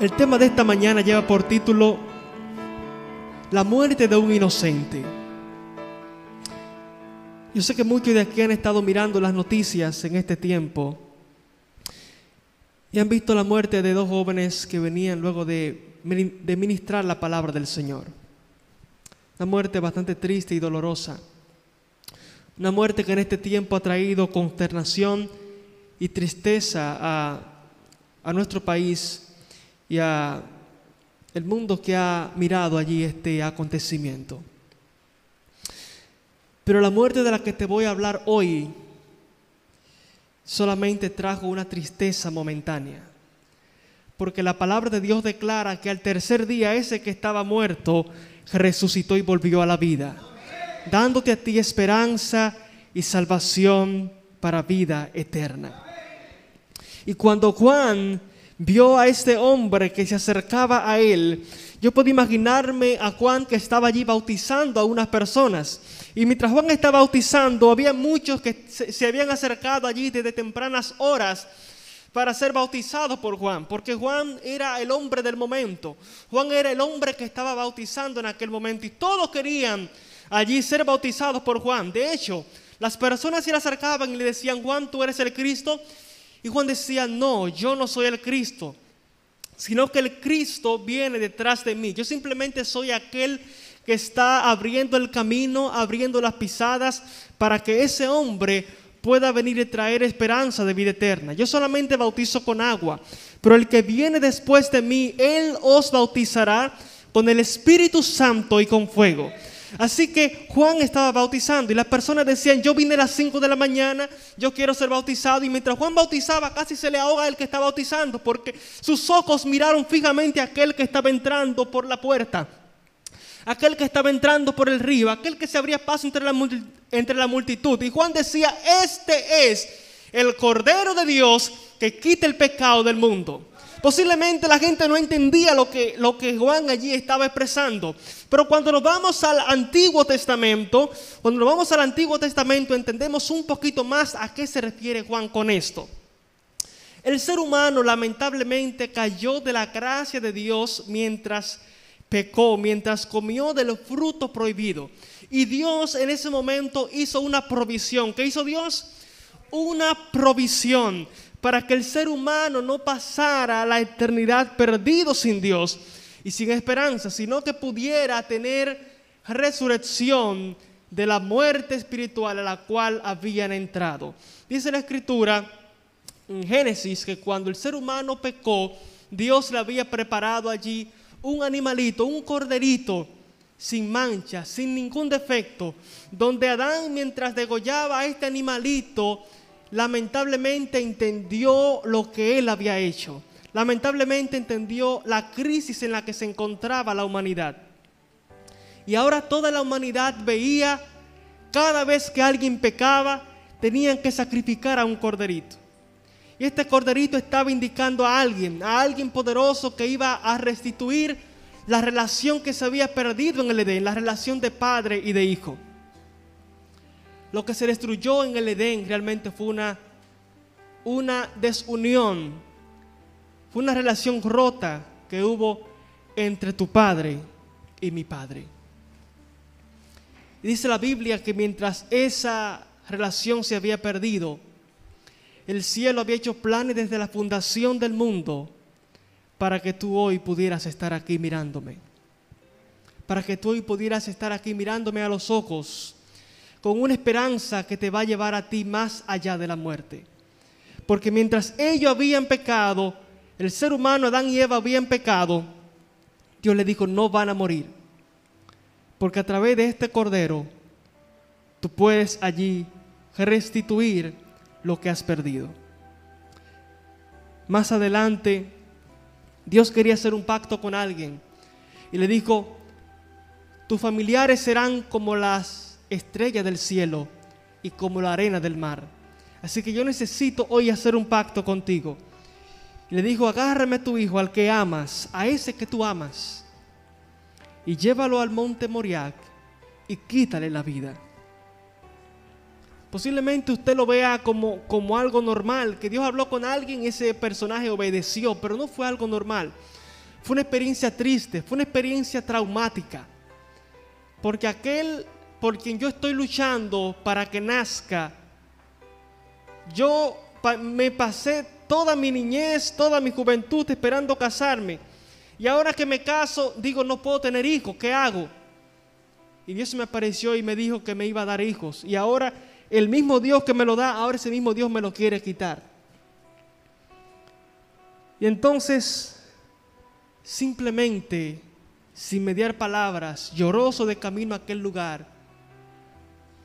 El tema de esta mañana lleva por título La muerte de un inocente. Yo sé que muchos de aquí han estado mirando las noticias en este tiempo y han visto la muerte de dos jóvenes que venían luego de, ministrar la palabra del Señor. Una muerte bastante triste y dolorosa. Una muerte que en este tiempo ha traído consternación y tristeza a, a nuestro país y a el mundo que ha mirado allí este acontecimiento. Pero la muerte de la que te voy a hablar hoy solamente trajo una tristeza momentánea. Porque la palabra de Dios declara que al tercer día ese que estaba muerto resucitó y volvió a la vida, dándote a ti esperanza y salvación para vida eterna. Y cuando Juan vio a este hombre que se acercaba a él, yo puedo imaginarme a Juan que estaba allí bautizando a unas personas. Y mientras Juan estaba bautizando, había muchos que se, habían acercado allí desde tempranas horas para ser bautizados por Juan, porque Juan era el hombre del momento. Juan era el hombre que estaba bautizando en aquel momento y todos querían allí ser bautizados por Juan. De hecho, las personas se le acercaban y le decían, Juan, tú eres el Cristo. Y Juan decía, no, yo no soy el Cristo, sino que el Cristo viene detrás de mí. Yo simplemente soy aquel que está abriendo el camino, abriendo las pisadas para que ese hombre pueda venir y traer esperanza de vida eterna. Yo solamente bautizo con agua, pero el que viene después de mí, él os bautizará con el Espíritu Santo y con fuego. Así que Juan estaba bautizando y las personas decían, yo vine a las 5 de la mañana, yo quiero ser bautizado. Y mientras Juan bautizaba, casi se le ahoga el que está bautizando, porque sus ojos miraron fijamente a aquel que estaba entrando por la puerta, aquel que estaba entrando por el río, aquel que se abría paso entre la, entre la multitud. Y Juan decía, este es el Cordero de Dios que quita el pecado del mundo. Posiblemente la gente no entendía lo que, lo que Juan allí estaba expresando. Pero cuando nos vamos al Antiguo Testamento, cuando nos vamos al Antiguo Testamento entendemos un poquito más a qué se refiere Juan con esto. El ser humano lamentablemente cayó de la gracia de Dios mientras pecó, mientras comió del fruto prohibido. Y Dios en ese momento hizo una provisión. ¿Qué hizo Dios? Una provisión para que el ser humano no pasara la eternidad perdido sin Dios y sin esperanza, sino que pudiera tener resurrección de la muerte espiritual a la cual habían entrado. Dice la escritura en Génesis que cuando el ser humano pecó, Dios le había preparado allí un animalito, un corderito, sin mancha, sin ningún defecto, donde Adán mientras degollaba a este animalito, lamentablemente entendió lo que él había hecho. Lamentablemente entendió la crisis en la que se encontraba la humanidad. Y ahora toda la humanidad veía, cada vez que alguien pecaba, tenían que sacrificar a un corderito. Y este corderito estaba indicando a alguien, a alguien poderoso que iba a restituir la relación que se había perdido en el Edén, la relación de padre y de hijo. Lo que se destruyó en el Edén realmente fue una, una desunión, fue una relación rota que hubo entre tu padre y mi padre. Dice la Biblia que mientras esa relación se había perdido, el cielo había hecho planes desde la fundación del mundo para que tú hoy pudieras estar aquí mirándome. Para que tú hoy pudieras estar aquí mirándome a los ojos con una esperanza que te va a llevar a ti más allá de la muerte. Porque mientras ellos habían pecado, el ser humano, Adán y Eva habían pecado, Dios le dijo, no van a morir. Porque a través de este cordero, tú puedes allí restituir lo que has perdido. Más adelante, Dios quería hacer un pacto con alguien y le dijo, tus familiares serán como las estrella del cielo y como la arena del mar. Así que yo necesito hoy hacer un pacto contigo. le dijo, agárrame a tu hijo, al que amas, a ese que tú amas, y llévalo al monte Moriac y quítale la vida. Posiblemente usted lo vea como, como algo normal, que Dios habló con alguien ese personaje obedeció, pero no fue algo normal. Fue una experiencia triste, fue una experiencia traumática. Porque aquel por quien yo estoy luchando para que nazca, yo me pasé toda mi niñez, toda mi juventud esperando casarme. Y ahora que me caso, digo, no puedo tener hijos, ¿qué hago? Y Dios me apareció y me dijo que me iba a dar hijos. Y ahora el mismo Dios que me lo da, ahora ese mismo Dios me lo quiere quitar. Y entonces, simplemente, sin mediar palabras, lloroso de camino a aquel lugar,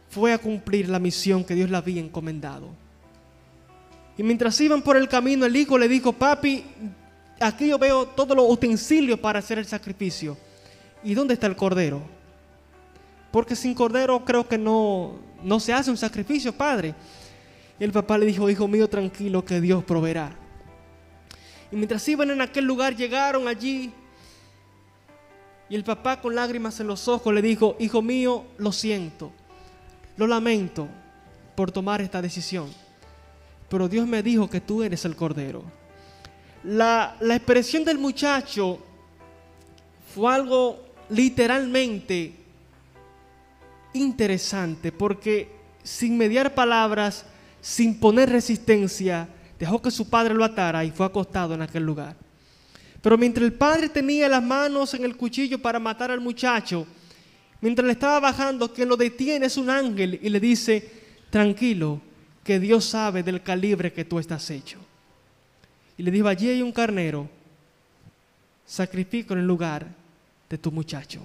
fue a cumplir la misión que Dios le había encomendado. Y mientras iban por el camino, el hijo le dijo, papi, aquí yo veo todos los utensilios para hacer el sacrificio. ¿Y dónde está el cordero? Porque sin cordero creo que no, no se hace un sacrificio, padre. Y el papá le dijo, hijo mío, tranquilo que Dios proveerá. Y mientras iban en aquel lugar, llegaron allí. Y el papá con lágrimas en los ojos le dijo, hijo mío, lo siento, lo lamento por tomar esta decisión. Pero Dios me dijo que tú eres el cordero. La, la expresión del muchacho fue algo literalmente interesante porque sin mediar palabras, sin poner resistencia, dejó que su padre lo atara y fue acostado en aquel lugar. Pero mientras el padre tenía las manos en el cuchillo para matar al muchacho, mientras le estaba bajando, que lo detiene es un ángel y le dice, tranquilo, que Dios sabe del calibre que tú estás hecho. Y le dijo, allí hay un carnero, sacrifico en el lugar de tu muchacho.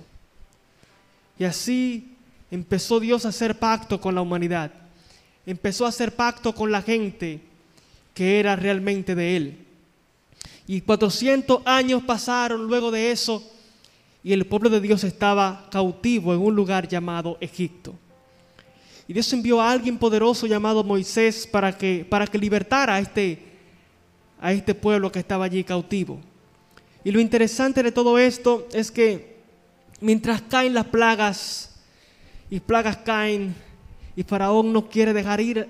Y así empezó Dios a hacer pacto con la humanidad. Empezó a hacer pacto con la gente que era realmente de Él. Y 400 años pasaron luego de eso y el pueblo de Dios estaba cautivo en un lugar llamado Egipto. Y Dios envió a alguien poderoso llamado Moisés para que, para que libertara a este, a este pueblo que estaba allí cautivo. Y lo interesante de todo esto es que mientras caen las plagas, y plagas caen y Faraón no quiere dejar ir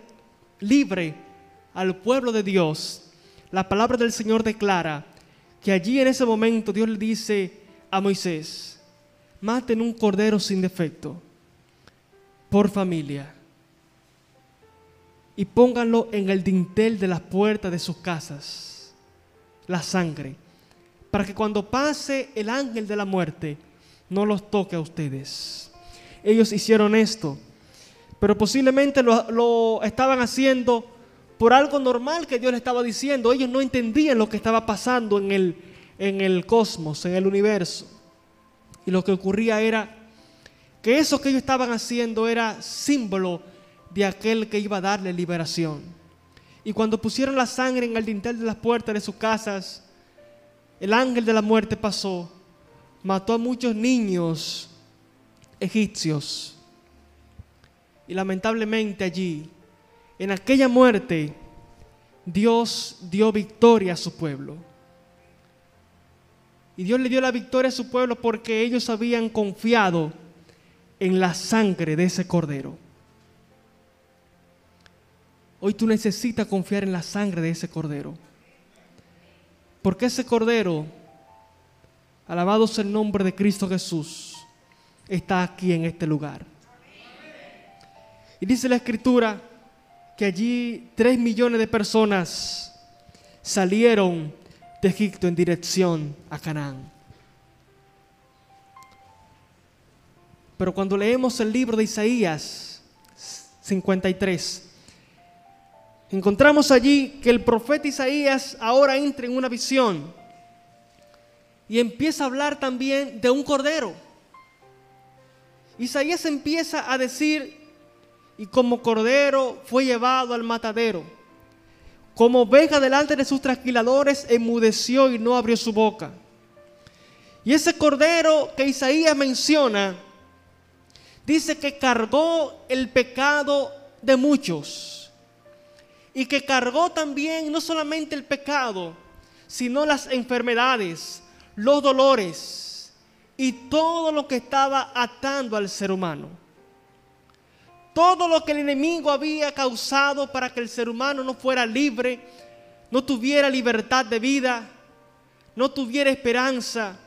libre al pueblo de Dios, la palabra del Señor declara que allí en ese momento Dios le dice a Moisés, maten un cordero sin defecto por familia y pónganlo en el dintel de las puertas de sus casas, la sangre, para que cuando pase el ángel de la muerte no los toque a ustedes ellos hicieron esto. Pero posiblemente lo, estaban haciendo por algo normal que Dios les estaba diciendo. Ellos no entendían lo que estaba pasando en el, en el cosmos, en el universo. Y lo que ocurría era que eso que ellos estaban haciendo era símbolo de aquel que iba a darle liberación. Y cuando pusieron la sangre en el dintel de las puertas de sus casas, el ángel de la muerte pasó, mató a muchos niños egipcios. Y lamentablemente allí, en aquella muerte, Dios dio victoria a su pueblo. Y Dios le dio la victoria a su pueblo porque ellos habían confiado en la sangre de ese cordero. Hoy tú necesitas confiar en la sangre de ese cordero. Porque ese cordero, alabado sea el nombre de Cristo Jesús, está aquí en este lugar. Y dice la escritura que allí tres millones de personas salieron de Egipto en dirección a Canaán. Pero cuando leemos el libro de Isaías 53, encontramos allí que el profeta Isaías ahora entra en una visión y empieza a hablar también de un cordero. Isaías empieza a decir, y como cordero fue llevado al matadero, como oveja delante de sus trasquiladores, enmudeció y no abrió su boca. Y ese cordero que Isaías menciona, dice que cargó el pecado de muchos. Y que cargó también no solamente el pecado, sino las enfermedades, los dolores, y todo lo que estaba atando al ser humano. Todo lo que el enemigo había causado para que el ser humano no fuera libre, no tuviera libertad de vida, no tuviera esperanza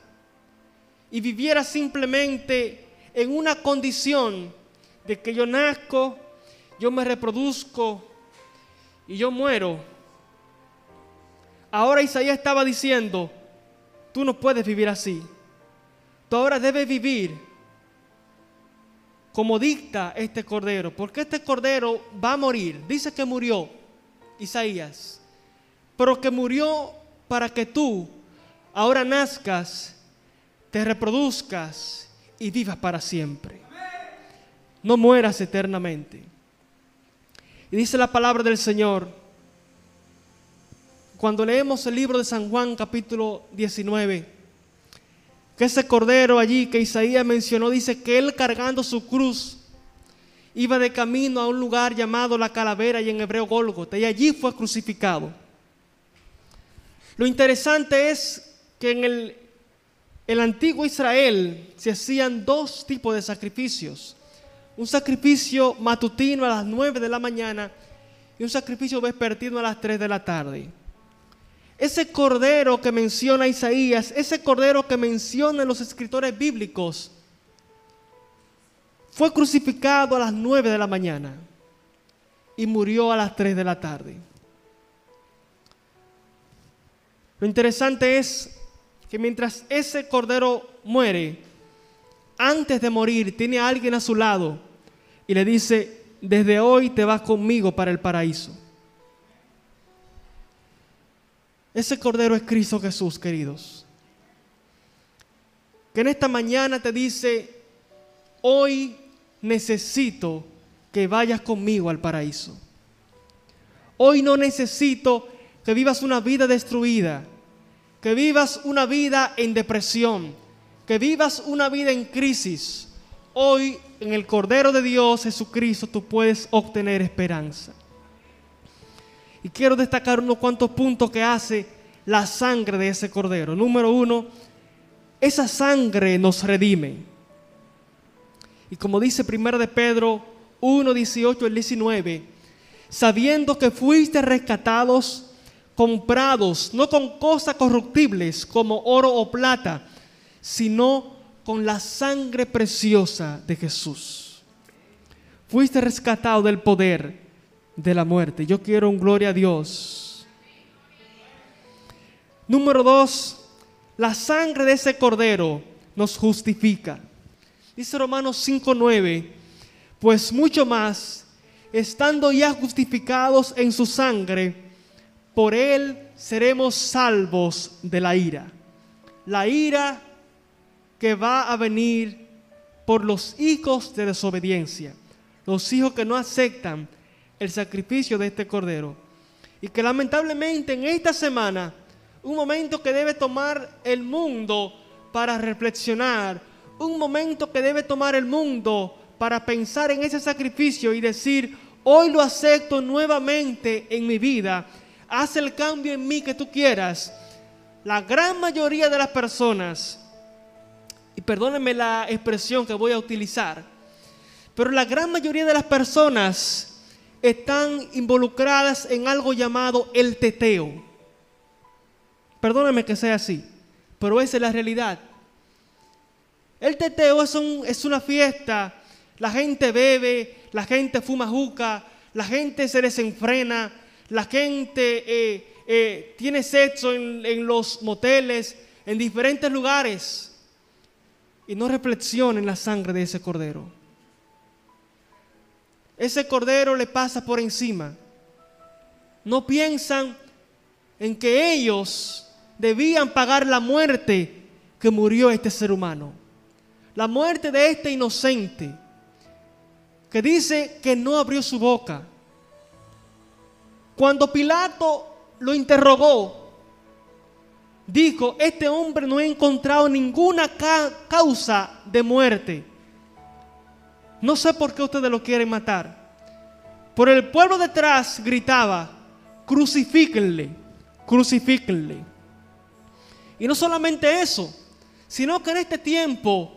y viviera simplemente en una condición de que yo nazco, yo me reproduzco y yo muero. Ahora Isaías estaba diciendo, tú no puedes vivir así. Tú ahora debes vivir como dicta este cordero, porque este cordero va a morir. Dice que murió Isaías, pero que murió para que tú ahora nazcas, te reproduzcas y vivas para siempre. No mueras eternamente. Y dice la palabra del Señor, cuando leemos el libro de San Juan capítulo 19, que ese cordero allí que Isaías mencionó dice que él cargando su cruz iba de camino a un lugar llamado la calavera y en hebreo Gólgota y allí fue crucificado. Lo interesante es que en el, el antiguo Israel se hacían dos tipos de sacrificios. Un sacrificio matutino a las 9 de la mañana y un sacrificio vespertino a las 3 de la tarde. Ese cordero que menciona Isaías, ese cordero que mencionan los escritores bíblicos, fue crucificado a las 9 de la mañana y murió a las 3 de la tarde. Lo interesante es que mientras ese cordero muere, antes de morir, tiene a alguien a su lado y le dice, desde hoy te vas conmigo para el paraíso. Ese Cordero es Cristo Jesús, queridos. Que en esta mañana te dice, hoy necesito que vayas conmigo al paraíso. Hoy no necesito que vivas una vida destruida, que vivas una vida en depresión, que vivas una vida en crisis. Hoy en el Cordero de Dios, Jesucristo, tú puedes obtener esperanza. Y quiero destacar unos cuantos puntos que hace la sangre de ese cordero. Número uno, esa sangre nos redime. Y como dice 1 de Pedro 1, 18 al 19, sabiendo que fuiste rescatados, comprados, no con cosas corruptibles como oro o plata, sino con la sangre preciosa de Jesús. Fuiste rescatado del poder de la muerte. Yo quiero un gloria a Dios. Número dos, la sangre de ese cordero nos justifica. Dice Romanos 5:9, pues mucho más, estando ya justificados en su sangre, por él seremos salvos de la ira. La ira que va a venir por los hijos de desobediencia, los hijos que no aceptan el sacrificio de este cordero. Y que lamentablemente en esta semana, un momento que debe tomar el mundo para reflexionar, un momento que debe tomar el mundo para pensar en ese sacrificio y decir, hoy lo acepto nuevamente en mi vida, haz el cambio en mí que tú quieras. La gran mayoría de las personas, y perdónenme la expresión que voy a utilizar, pero la gran mayoría de las personas están involucradas en algo llamado el teteo. Perdónenme que sea así, pero esa es la realidad. El teteo es, es una fiesta, la gente bebe, la gente fuma juca, la gente se desenfrena, la gente eh, eh, tiene sexo en, en los moteles, en diferentes lugares, y no reflexiona en la sangre de ese cordero ese cordero le pasa por encima. No piensan en que ellos debían pagar la muerte que murió este ser humano. La muerte de este inocente que dice que no abrió su boca. Cuando Pilato lo interrogó, dijo, este hombre no ha encontrado ninguna causa de muerte no sé por qué ustedes lo quieren matar. Por el pueblo detrás gritaba, crucifíquenle, crucifíquenle. Y no solamente eso, sino que en este tiempo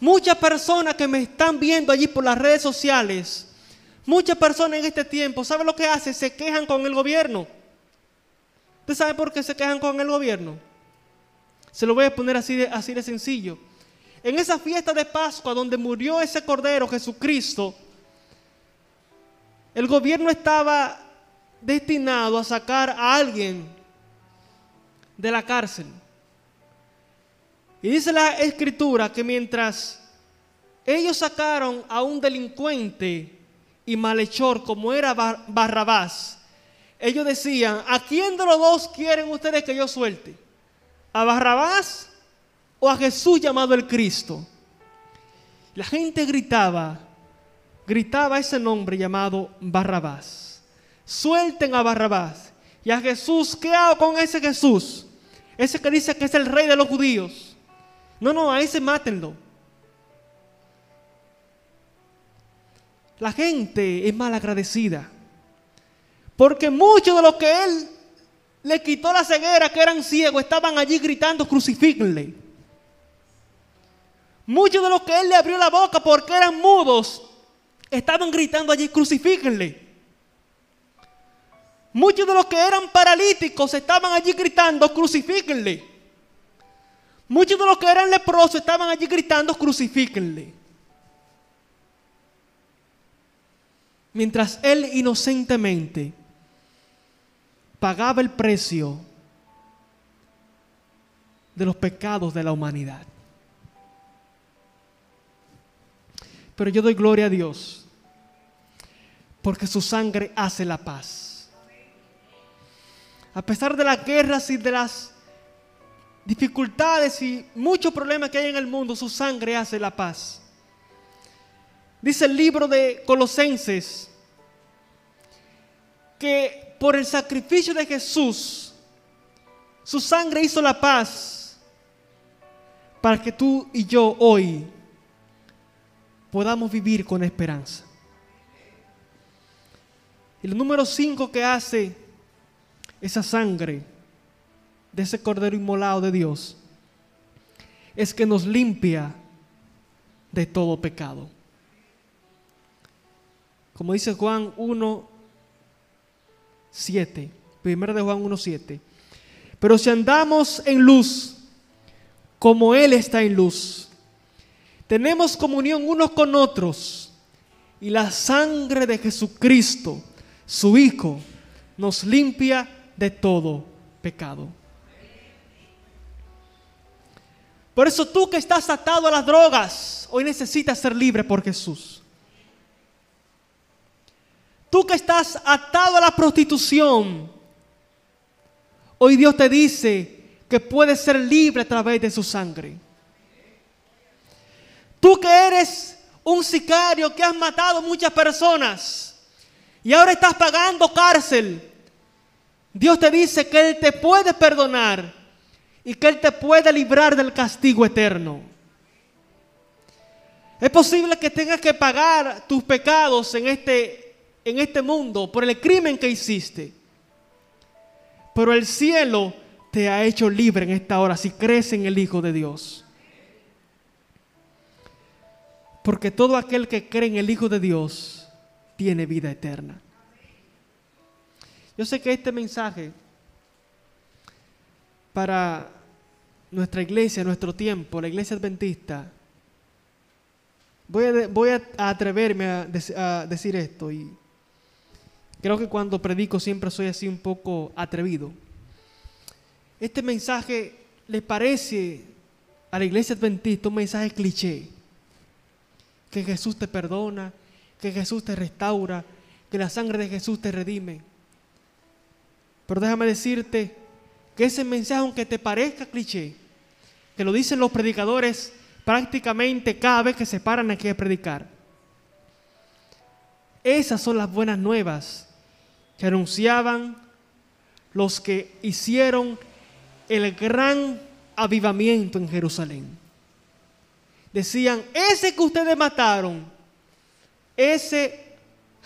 muchas personas que me están viendo allí por las redes sociales, muchas personas en este tiempo, ¿saben lo que hacen? Se quejan con el gobierno. ¿Usted sabe por qué se quejan con el gobierno? Se lo voy a poner así de, así de sencillo. En esa fiesta de Pascua donde murió ese Cordero Jesucristo, el gobierno estaba destinado a sacar a alguien de la cárcel. Y dice la escritura que mientras ellos sacaron a un delincuente y malhechor como era Barrabás, ellos decían, ¿a quién de los dos quieren ustedes que yo suelte? ¿A Barrabás o a Jesús llamado el Cristo? La gente gritaba, gritaba ese nombre llamado Barrabás. Suelten a Barrabás. Y a Jesús, ¿qué hago con ese Jesús? Ese que dice que es el rey de los judíos. No, no, a ese mátenlo. La gente es mal agradecida. Porque muchos de los que él le quitó la ceguera, que eran ciegos, estaban allí gritando, crucifíquenle. Muchos de los que él le abrió la boca porque eran mudos, estaban gritando allí, crucifíquenle. Muchos de los que eran paralíticos estaban allí gritando, crucifíquenle. Muchos de los que eran leprosos estaban allí gritando, crucifíquenle. Mientras él inocentemente pagaba el precio de los pecados de la humanidad. Pero yo doy gloria a Dios porque su sangre hace la paz. A pesar de las guerras y de las dificultades y muchos problemas que hay en el mundo, su sangre hace la paz. Dice el libro de Colosenses que por el sacrificio de Jesús, su sangre hizo la paz para que tú y yo hoy podamos vivir con esperanza. El número 5 que hace esa sangre de ese cordero inmolado de Dios es que nos limpia de todo pecado. Como dice Juan 1, 7, primero de Juan 1, 7. Pero si andamos en luz, como Él está en luz, tenemos comunión unos con otros y la sangre de Jesucristo, su Hijo, nos limpia de todo pecado. Por eso tú que estás atado a las drogas, hoy necesitas ser libre por Jesús. Tú que estás atado a la prostitución, hoy Dios te dice que puedes ser libre a través de su sangre. Tú que eres un sicario que has matado muchas personas y ahora estás pagando cárcel, Dios te dice que Él te puede perdonar y que Él te puede librar del castigo eterno. Es posible que tengas que pagar tus pecados en este, en este mundo por el crimen que hiciste. Pero el cielo te ha hecho libre en esta hora si crees en el Hijo de Dios. Porque todo aquel que cree en el Hijo de Dios tiene vida eterna. Yo sé que este mensaje para nuestra iglesia, nuestro tiempo, la iglesia adventista, voy a, voy a atreverme a, a decir esto y creo que cuando predico siempre soy así un poco atrevido. Este mensaje le parece a la iglesia adventista un mensaje cliché, que Jesús te perdona, que Jesús te restaura, que la sangre de Jesús te redime. Pero déjame decirte que ese mensaje, aunque te parezca cliché, que lo dicen los predicadores prácticamente cada vez que se paran aquí a predicar, esas son las buenas nuevas que anunciaban los que hicieron el gran avivamiento en Jerusalén. Decían, ese que ustedes mataron, ese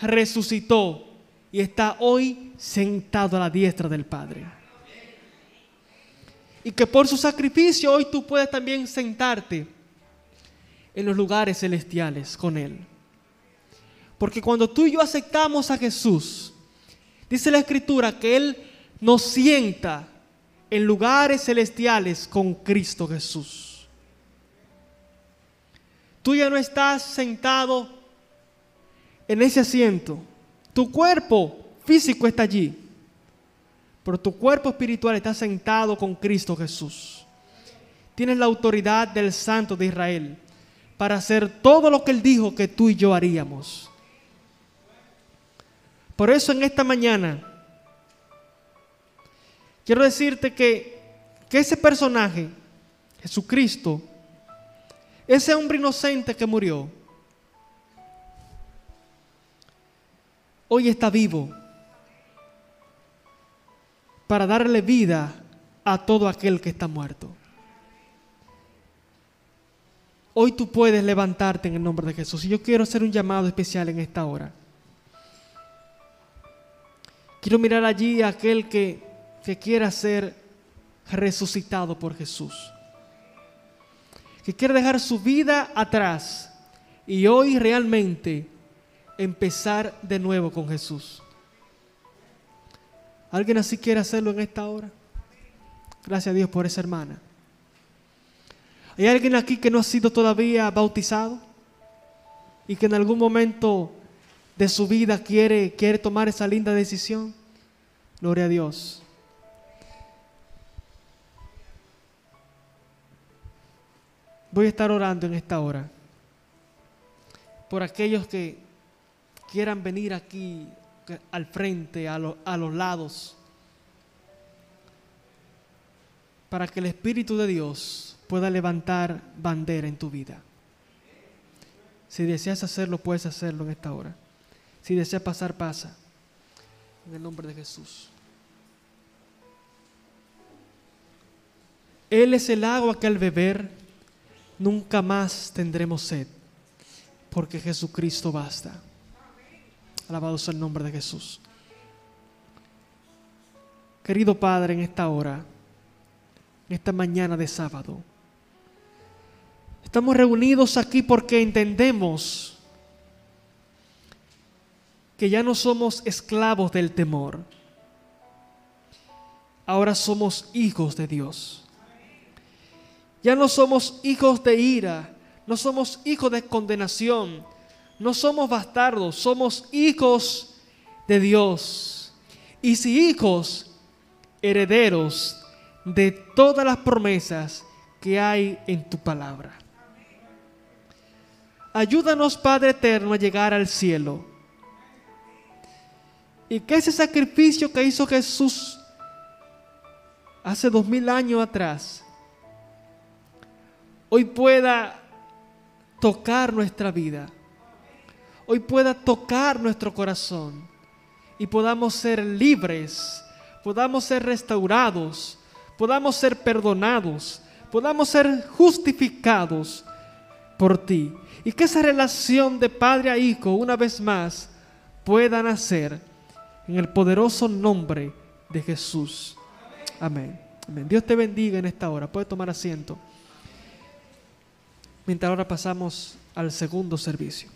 resucitó y está hoy sentado a la diestra del Padre y que por su sacrificio hoy tú puedes también sentarte en los lugares celestiales con Él. Porque cuando tú y yo aceptamos a Jesús, dice la Escritura que Él nos sienta en lugares celestiales con Cristo Jesús. Tú ya no estás sentado en ese asiento. Tu cuerpo físico está allí, pero tu cuerpo espiritual está sentado con Cristo Jesús. Tienes la autoridad del Santo de Israel para hacer todo lo que Él dijo que tú y yo haríamos. Por eso en esta mañana quiero decirte que, que ese personaje, Jesucristo, ese hombre inocente que murió, hoy está vivo para darle vida a todo aquel que está muerto. Hoy tú puedes levantarte en el nombre de Jesús. Y yo quiero hacer un llamado especial en esta hora. Quiero mirar allí a aquel que, que quiera ser resucitado por Jesús. Que quiere dejar su vida atrás y hoy realmente empezar de nuevo con Jesús. ¿Alguien así quiere hacerlo en esta hora? Gracias a Dios por esa hermana. ¿Hay alguien aquí que no ha sido todavía bautizado? Y que en algún momento de su vida quiere, quiere tomar esa linda decisión. Gloria a Dios. Voy a estar orando en esta hora por aquellos que quieran venir aquí al frente, a, a los lados, para que el Espíritu de Dios pueda levantar bandera en tu vida. Si deseas hacerlo, puedes hacerlo en esta hora. Si deseas pasar, pasa. En el nombre de Jesús. Él es el agua que al beber nunca más tendremos sed, porque Jesucristo basta. Alabado sea el nombre de Jesús. Querido Padre, en esta hora, en esta mañana de sábado, estamos reunidos aquí porque entendemos que ya no somos esclavos del temor. Ahora somos hijos de Dios. Ya no somos hijos de ira, no somos hijos de condenación, no somos bastardos, somos hijos de Dios. Y si hijos, herederos de todas las promesas que hay en tu palabra. Ayúdanos, Padre Eterno, a llegar al cielo. Y que ese sacrificio que hizo Jesús hace dos mil años atrás, hoy pueda tocar nuestra vida hoy pueda tocar nuestro corazón y podamos ser libres, podamos ser restaurados, podamos ser perdonados, podamos ser justificados por ti. Y que esa relación de padre a hijo una vez más pueda nacer en el poderoso nombre de Jesús. Amén. Amén. Dios te bendiga en esta hora. Puede tomar asiento. Mientras ahora pasamos al segundo servicio.